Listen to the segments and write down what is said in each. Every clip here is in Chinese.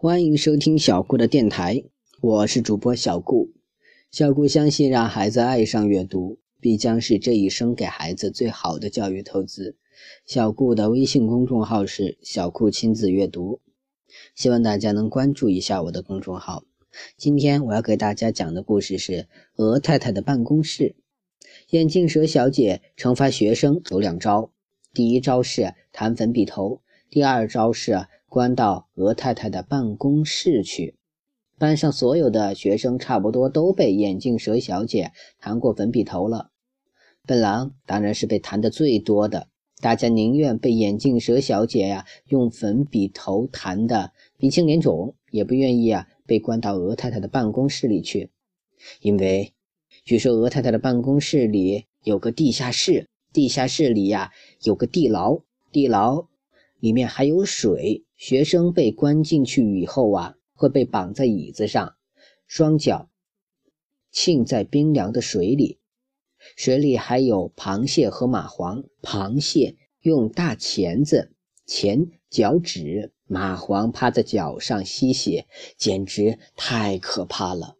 欢迎收听小顾的电台，我是主播小顾。小顾相信，让孩子爱上阅读，必将是这一生给孩子最好的教育投资。小顾的微信公众号是“小顾亲子阅读”，希望大家能关注一下我的公众号。今天我要给大家讲的故事是《鹅太太的办公室》。眼镜蛇小姐惩罚学生有两招，第一招是弹粉笔头，第二招是。关到鹅太太的办公室去。班上所有的学生差不多都被眼镜蛇小姐弹过粉笔头了。笨狼当然是被弹的最多的。大家宁愿被眼镜蛇小姐呀用粉笔头弹的鼻青脸肿，也不愿意啊被关到鹅太太的办公室里去。因为据说鹅太太的办公室里有个地下室，地下室里呀有个地牢，地牢里面还有水。学生被关进去以后啊，会被绑在椅子上，双脚浸在冰凉的水里。水里还有螃蟹和蚂蟥。螃蟹用大钳子钳脚趾，蚂蟥趴在脚上吸血，简直太可怕了。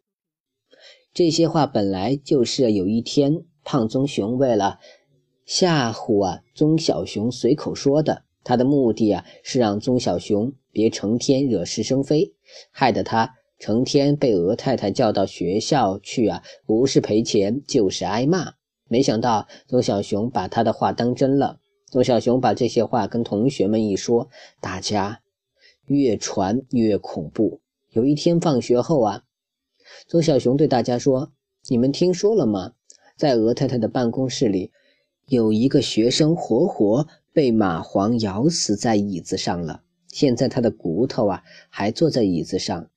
这些话本来就是有一天胖棕熊为了吓唬啊棕小熊随口说的。他的目的啊，是让棕小熊别成天惹是生非，害得他成天被鹅太太叫到学校去啊，不是赔钱就是挨骂。没想到棕小熊把他的话当真了。棕小熊把这些话跟同学们一说，大家越传越恐怖。有一天放学后啊，棕小熊对大家说：“你们听说了吗？在鹅太太的办公室里，有一个学生活活……”被蚂蟥咬死在椅子上了，现在他的骨头啊还坐在椅子上，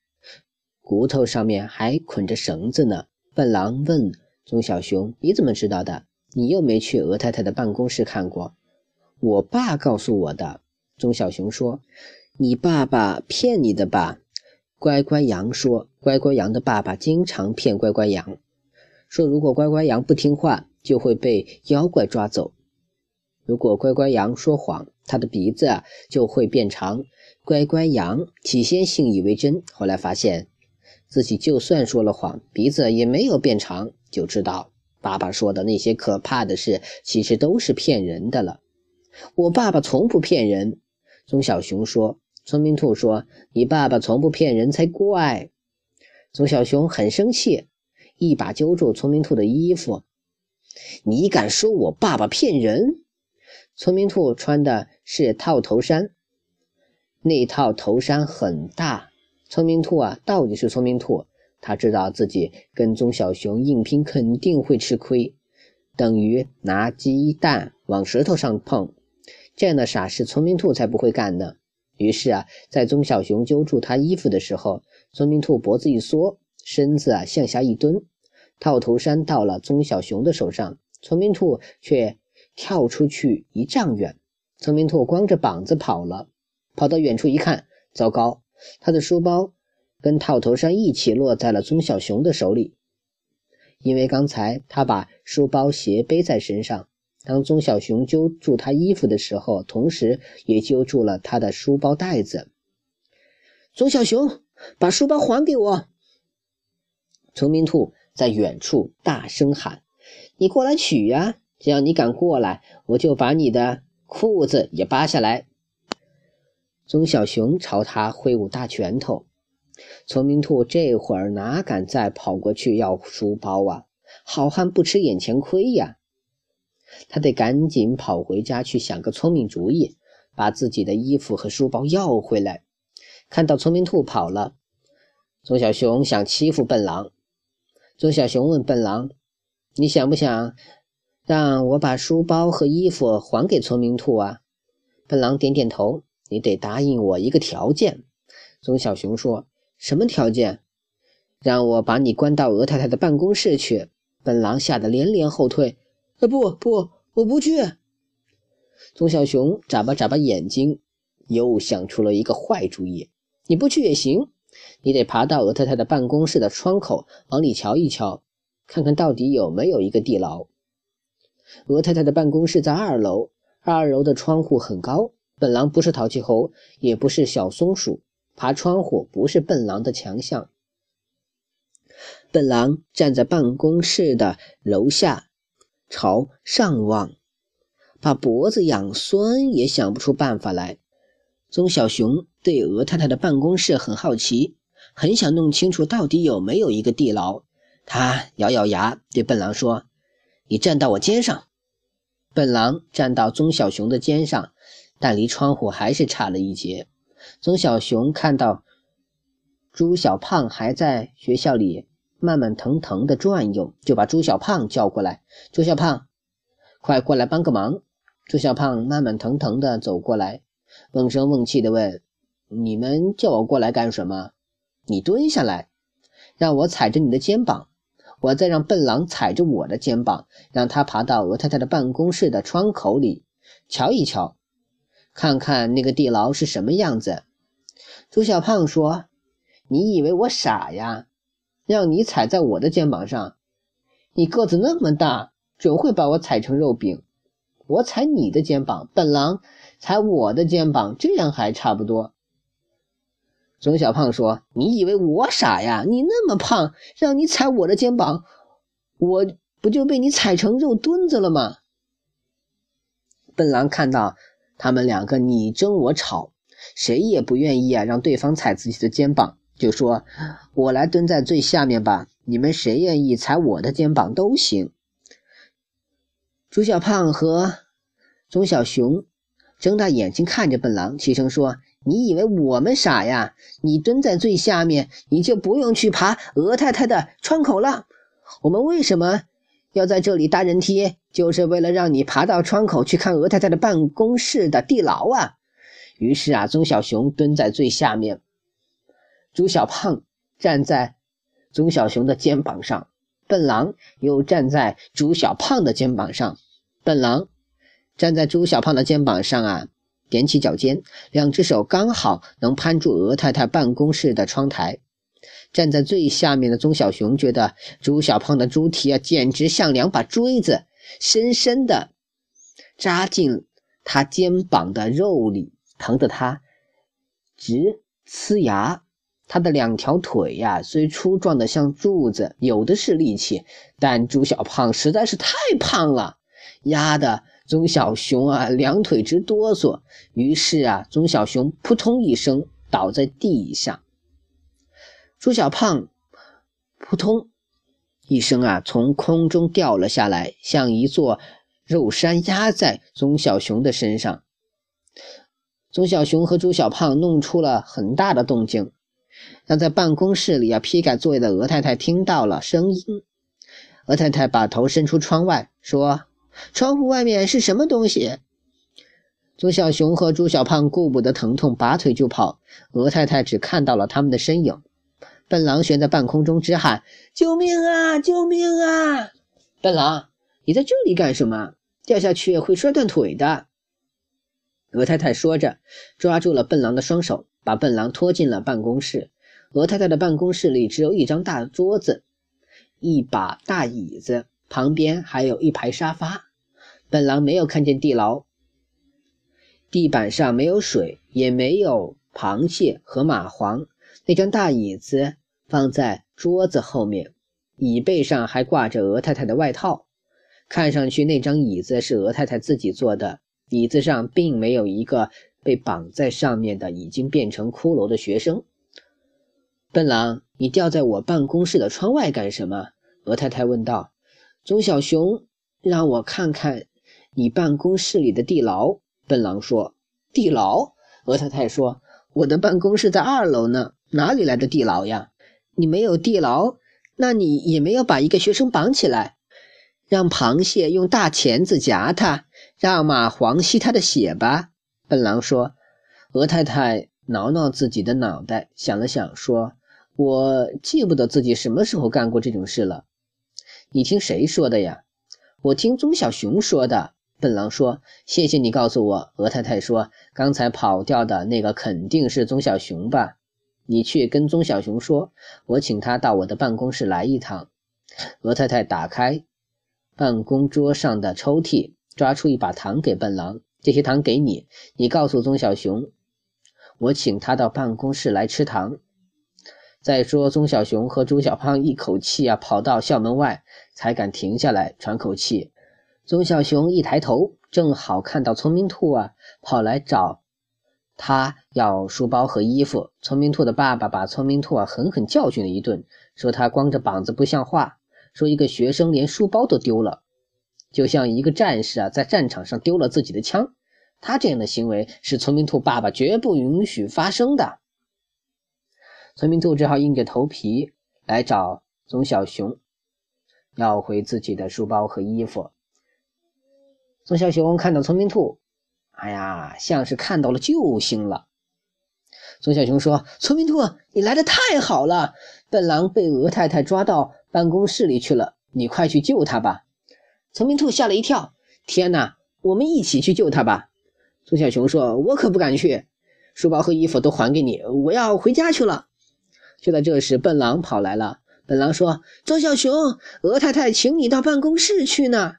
骨头上面还捆着绳子呢。笨狼问棕小熊：“你怎么知道的？你又没去鹅太太的办公室看过？”我爸告诉我的。棕小熊说：“你爸爸骗你的吧？”乖乖羊说：“乖乖羊的爸爸经常骗乖乖羊，说如果乖乖羊不听话，就会被妖怪抓走。”如果乖乖羊说谎，他的鼻子就会变长。乖乖羊起先信以为真，后来发现自己就算说了谎，鼻子也没有变长，就知道爸爸说的那些可怕的事其实都是骗人的了。我爸爸从不骗人，棕小熊说。聪明兔说：“你爸爸从不骗人才怪。”棕小熊很生气，一把揪住聪明兔的衣服：“你敢说我爸爸骗人？”聪明兔穿的是套头衫，那套头衫很大。聪明兔啊，到底是聪明兔，他知道自己跟棕小熊硬拼肯定会吃亏，等于拿鸡蛋往石头上碰，这样的傻事聪明兔才不会干呢。于是啊，在棕小熊揪住他衣服的时候，聪明兔脖子一缩，身子啊向下一蹲，套头衫到了棕小熊的手上，聪明兔却。跳出去一丈远，聪明兔光着膀子跑了。跑到远处一看，糟糕，他的书包跟套头衫一起落在了棕小熊的手里。因为刚才他把书包斜背在身上，当棕小熊揪住他衣服的时候，同时也揪住了他的书包带子。棕小熊，把书包还给我！聪明兔在远处大声喊：“你过来取呀！”只要你敢过来，我就把你的裤子也扒下来。棕小熊朝他挥舞大拳头，聪明兔这会儿哪敢再跑过去要书包啊？好汉不吃眼前亏呀！他得赶紧跑回家去想个聪明主意，把自己的衣服和书包要回来。看到聪明兔跑了，棕小熊想欺负笨狼。棕小熊问笨狼：“你想不想？”让我把书包和衣服还给聪明兔啊！笨狼点点头。你得答应我一个条件。棕小熊说：“什么条件？”让我把你关到鹅太太的办公室去。笨狼吓得连连后退。啊，不不，我不去！棕小熊眨巴眨巴眼睛，又想出了一个坏主意。你不去也行，你得爬到鹅太太的办公室的窗口，往里瞧一瞧，看看到底有没有一个地牢。鹅太太的办公室在二楼，二楼的窗户很高。本狼不是淘气猴，也不是小松鼠，爬窗户不是笨狼的强项。笨狼站在办公室的楼下，朝上望，把脖子养酸也想不出办法来。棕小熊对鹅太太的办公室很好奇，很想弄清楚到底有没有一个地牢。他咬咬牙，对笨狼说：“你站到我肩上。”笨狼站到棕小熊的肩上，但离窗户还是差了一截。棕小熊看到朱小胖还在学校里慢慢腾腾地转悠，就把朱小胖叫过来：“朱小胖，快过来帮个忙！”朱小胖慢慢腾腾地走过来，瓮声瓮气地问：“你们叫我过来干什么？”“你蹲下来，让我踩着你的肩膀。”我再让笨狼踩着我的肩膀，让他爬到鹅太太的办公室的窗口里，瞧一瞧，看看那个地牢是什么样子。朱小胖说：“你以为我傻呀？让你踩在我的肩膀上，你个子那么大，准会把我踩成肉饼。我踩你的肩膀，笨狼踩我的肩膀，这样还差不多。”钟小胖说：“你以为我傻呀？你那么胖，让你踩我的肩膀，我不就被你踩成肉墩子了吗？”笨狼看到他们两个你争我吵，谁也不愿意啊让对方踩自己的肩膀，就说：“我来蹲在最下面吧，你们谁愿意踩我的肩膀都行。”朱小胖和钟小熊睁大眼睛看着笨狼，齐声说。你以为我们傻呀？你蹲在最下面，你就不用去爬鹅太太的窗口了。我们为什么要在这里搭人梯？就是为了让你爬到窗口去看鹅太太的办公室的地牢啊！于是啊，棕小熊蹲在最下面，朱小胖站在棕小熊的肩膀上，笨狼又站在朱小胖的肩膀上。笨狼站在朱小胖的肩膀上啊。踮起脚尖，两只手刚好能攀住鹅太太办公室的窗台。站在最下面的棕小熊觉得朱小胖的猪蹄啊，简直像两把锥子，深深的扎进他肩膀的肉里，疼得他直呲牙。他的两条腿呀，虽粗壮的像柱子，有的是力气，但朱小胖实在是太胖了，压的。棕小熊啊，两腿直哆嗦。于是啊，棕小熊扑通一声倒在地上。朱小胖扑通一声啊，从空中掉了下来，像一座肉山压在棕小熊的身上。棕小熊和朱小胖弄出了很大的动静，让在办公室里啊批改作业的鹅太太听到了声音。鹅太太把头伸出窗外说。窗户外面是什么东西？朱小熊和朱小胖顾不得疼痛，拔腿就跑。鹅太太只看到了他们的身影。笨狼悬在半空中直喊：“救命啊！救命啊！”笨狼，你在这里干什么？掉下去会摔断腿的。鹅太太说着，抓住了笨狼的双手，把笨狼拖进了办公室。鹅太太的办公室里只有一张大桌子，一把大椅子。旁边还有一排沙发。笨狼没有看见地牢，地板上没有水，也没有螃蟹和蚂蟥。那张大椅子放在桌子后面，椅背上还挂着鹅太太的外套。看上去那张椅子是鹅太太自己做的。椅子上并没有一个被绑在上面的已经变成骷髅的学生。笨狼，你吊在我办公室的窗外干什么？鹅太太问道。棕小熊让我看看你办公室里的地牢。笨狼说：“地牢。”鹅太太说：“我的办公室在二楼呢，哪里来的地牢呀？你没有地牢，那你也没有把一个学生绑起来，让螃蟹用大钳子夹他，让蚂蟥吸他的血吧？”笨狼说。鹅太太挠挠自己的脑袋，想了想说：“我记不得自己什么时候干过这种事了。”你听谁说的呀？我听棕小熊说的。笨狼说：“谢谢你告诉我。”鹅太太说：“刚才跑掉的那个肯定是棕小熊吧？你去跟棕小熊说，我请他到我的办公室来一趟。”鹅太太打开办公桌上的抽屉，抓出一把糖给笨狼：“这些糖给你，你告诉棕小熊，我请他到办公室来吃糖。再说，宗小熊和朱小胖一口气啊跑到校门外，才敢停下来喘口气。宗小熊一抬头，正好看到聪明兔啊跑来找他要书包和衣服。聪明兔的爸爸把聪明兔啊狠狠教训了一顿，说他光着膀子不像话，说一个学生连书包都丢了，就像一个战士啊在战场上丢了自己的枪。他这样的行为是聪明兔爸爸绝不允许发生的。聪明兔只好硬着头皮来找棕小熊，要回自己的书包和衣服。棕小熊看到聪明兔，哎呀，像是看到了救星了。棕小熊说：“聪明兔，你来的太好了！笨狼被鹅太太抓到办公室里去了，你快去救他吧。”聪明兔吓了一跳：“天哪，我们一起去救他吧！”棕小熊说：“我可不敢去，书包和衣服都还给你，我要回家去了。”就在这时，笨狼跑来了。笨狼说：“钟小熊，鹅太太请你到办公室去呢。”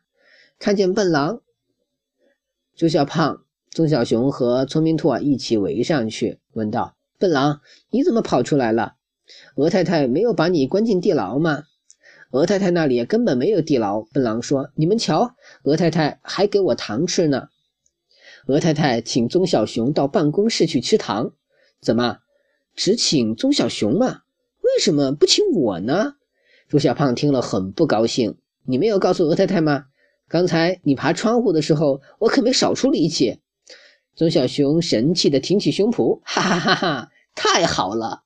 看见笨狼，周小胖、钟小熊和聪明兔啊一起围上去，问道：“笨狼，你怎么跑出来了？鹅太太没有把你关进地牢吗？”鹅太太那里根本没有地牢。笨狼说：“你们瞧，鹅太太还给我糖吃呢。”鹅太太请钟小熊到办公室去吃糖，怎么只请棕小熊嘛？为什么不请我呢？朱小胖听了很不高兴。你没有告诉鹅太太吗？刚才你爬窗户的时候，我可没少出力气。棕小熊神气地挺起胸脯，哈哈哈哈！太好了，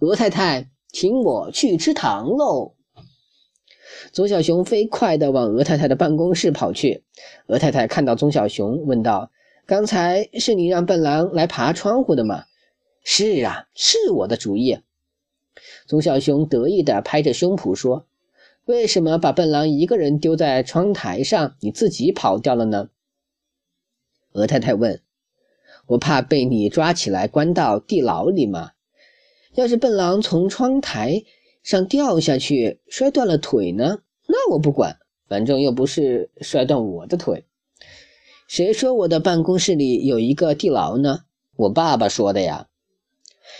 鹅太太请我去吃糖喽！棕小熊飞快地往鹅太太的办公室跑去。鹅太太看到棕小熊，问道。刚才是你让笨狼来爬窗户的吗？是啊，是我的主意。钟小熊得意地拍着胸脯说：“为什么把笨狼一个人丢在窗台上，你自己跑掉了呢？”鹅太太问：“我怕被你抓起来关到地牢里吗？要是笨狼从窗台上掉下去摔断了腿呢？那我不管，反正又不是摔断我的腿。”谁说我的办公室里有一个地牢呢？我爸爸说的呀。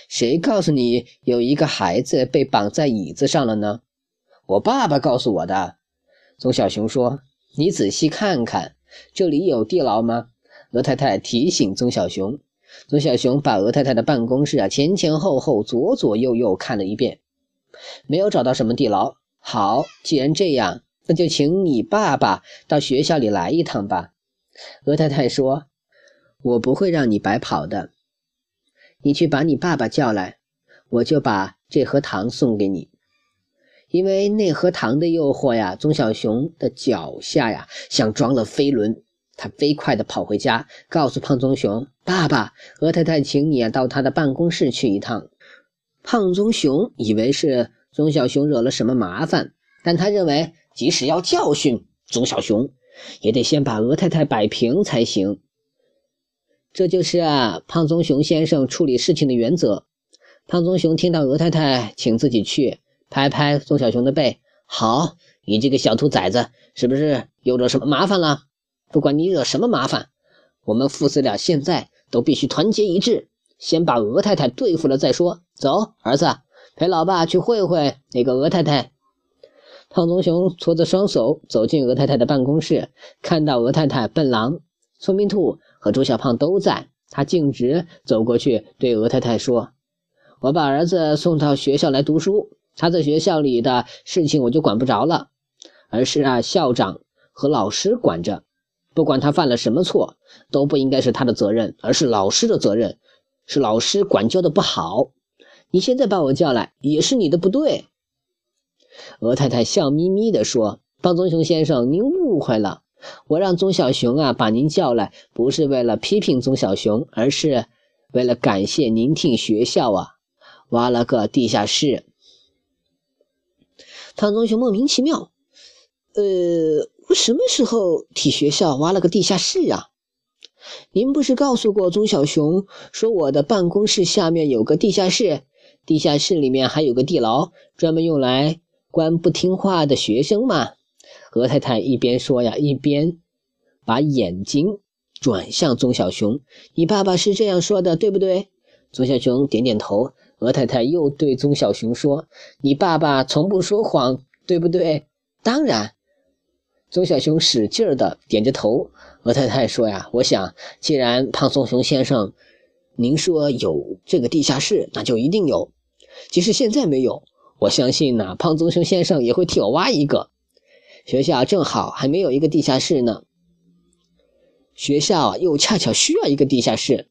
谁告诉你有一个孩子被绑在椅子上了呢？我爸爸告诉我的。棕小熊说：“你仔细看看，这里有地牢吗？”鹅太太提醒棕小熊。棕小熊把鹅太太的办公室啊前前后后、左左右右看了一遍，没有找到什么地牢。好，既然这样，那就请你爸爸到学校里来一趟吧。鹅太太说：“我不会让你白跑的，你去把你爸爸叫来，我就把这盒糖送给你。因为那盒糖的诱惑呀，棕小熊的脚下呀像装了飞轮，他飞快地跑回家，告诉胖棕熊：‘爸爸，鹅太太请你啊到他的办公室去一趟。’胖棕熊以为是棕小熊惹了什么麻烦，但他认为即使要教训棕小熊。”也得先把鹅太太摆平才行。这就是啊，胖棕熊先生处理事情的原则。胖棕熊听到鹅太太请自己去，拍拍棕小熊的背：“好，你这个小兔崽子，是不是又惹什么麻烦了？不管你惹什么麻烦，我们父子俩现在都必须团结一致，先把鹅太太对付了再说。走，儿子，陪老爸去会会那个鹅太太。”胖棕熊搓着双手走进鹅太太的办公室，看到鹅太太、笨狼、聪明兔和朱小胖都在，他径直走过去对鹅太太说：“我把儿子送到学校来读书，他在学校里的事情我就管不着了，而是啊校长和老师管着。不管他犯了什么错，都不应该是他的责任，而是老师的责任，是老师管教的不好。你现在把我叫来，也是你的不对。”鹅太太笑眯眯地说：“方棕熊先生，您误会了。我让钟小熊啊把您叫来，不是为了批评钟小熊，而是为了感谢您替学校啊挖了个地下室。”汤棕熊莫名其妙：“呃，我什么时候替学校挖了个地下室啊？您不是告诉过钟小熊，说我的办公室下面有个地下室，地下室里面还有个地牢，专门用来……”关不听话的学生吗？鹅太太一边说呀，一边把眼睛转向棕小熊。你爸爸是这样说的，对不对？棕小熊点点头。鹅太太又对棕小熊说：“你爸爸从不说谎，对不对？”“当然。”棕小熊使劲儿的点着头。鹅太太说：“呀，我想，既然胖棕熊先生，您说有这个地下室，那就一定有。即使现在没有，我相信呢，胖棕熊先生也会替我挖一个。学校正好还没有一个地下室呢。学校又恰巧需要一个地下室。”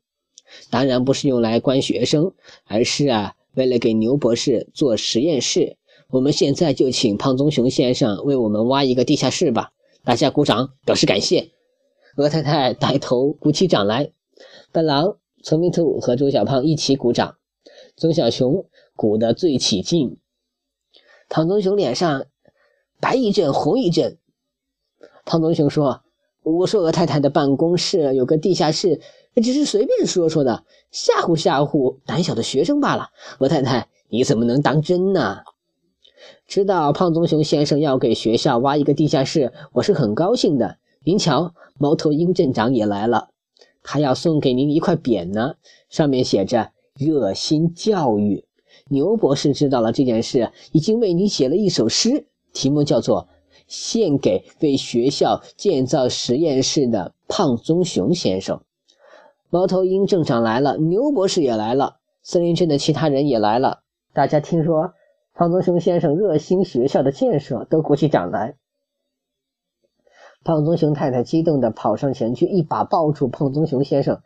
当然不是用来关学生，而是啊，为了给牛博士做实验室。我们现在就请胖棕熊先生为我们挖一个地下室吧！大家鼓掌表示感谢。鹅太太带头鼓起掌来，笨狼、聪明兔和周小胖一起鼓掌。棕小熊鼓得最起劲，胖棕熊脸上白一阵红一阵。胖棕熊说：“我说鹅太太的办公室有个地下室。”只是随便说说的，吓唬吓唬胆小的学生罢了。鹅太太，你怎么能当真呢？知道胖棕熊先生要给学校挖一个地下室，我是很高兴的。您瞧，猫头鹰镇长也来了，他要送给您一块匾呢，上面写着“热心教育”。牛博士知道了这件事，已经为您写了一首诗，题目叫做《献给为学校建造实验室的胖棕熊先生》。猫头鹰镇长来了，牛博士也来了，森林镇的其他人也来了。大家听说胖棕熊先生热心学校的建设，都鼓起掌来。胖棕熊太太激动地跑上前去，一把抱住胖棕熊先生，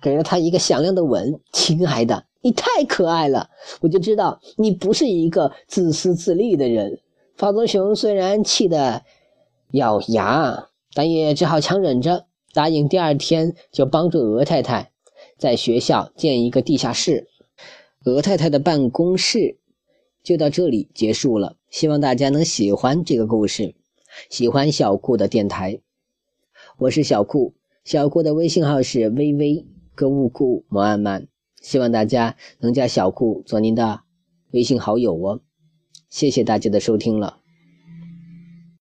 给了他一个响亮的吻。亲爱的，你太可爱了，我就知道你不是一个自私自利的人。胖棕熊虽然气得咬牙，但也只好强忍着。答应第二天就帮助鹅太太在学校建一个地下室。鹅太太的办公室就到这里结束了。希望大家能喜欢这个故事，喜欢小顾的电台。我是小顾，小顾的微信号是微微购物顾摩安曼。希望大家能加小顾做您的微信好友哦。谢谢大家的收听了。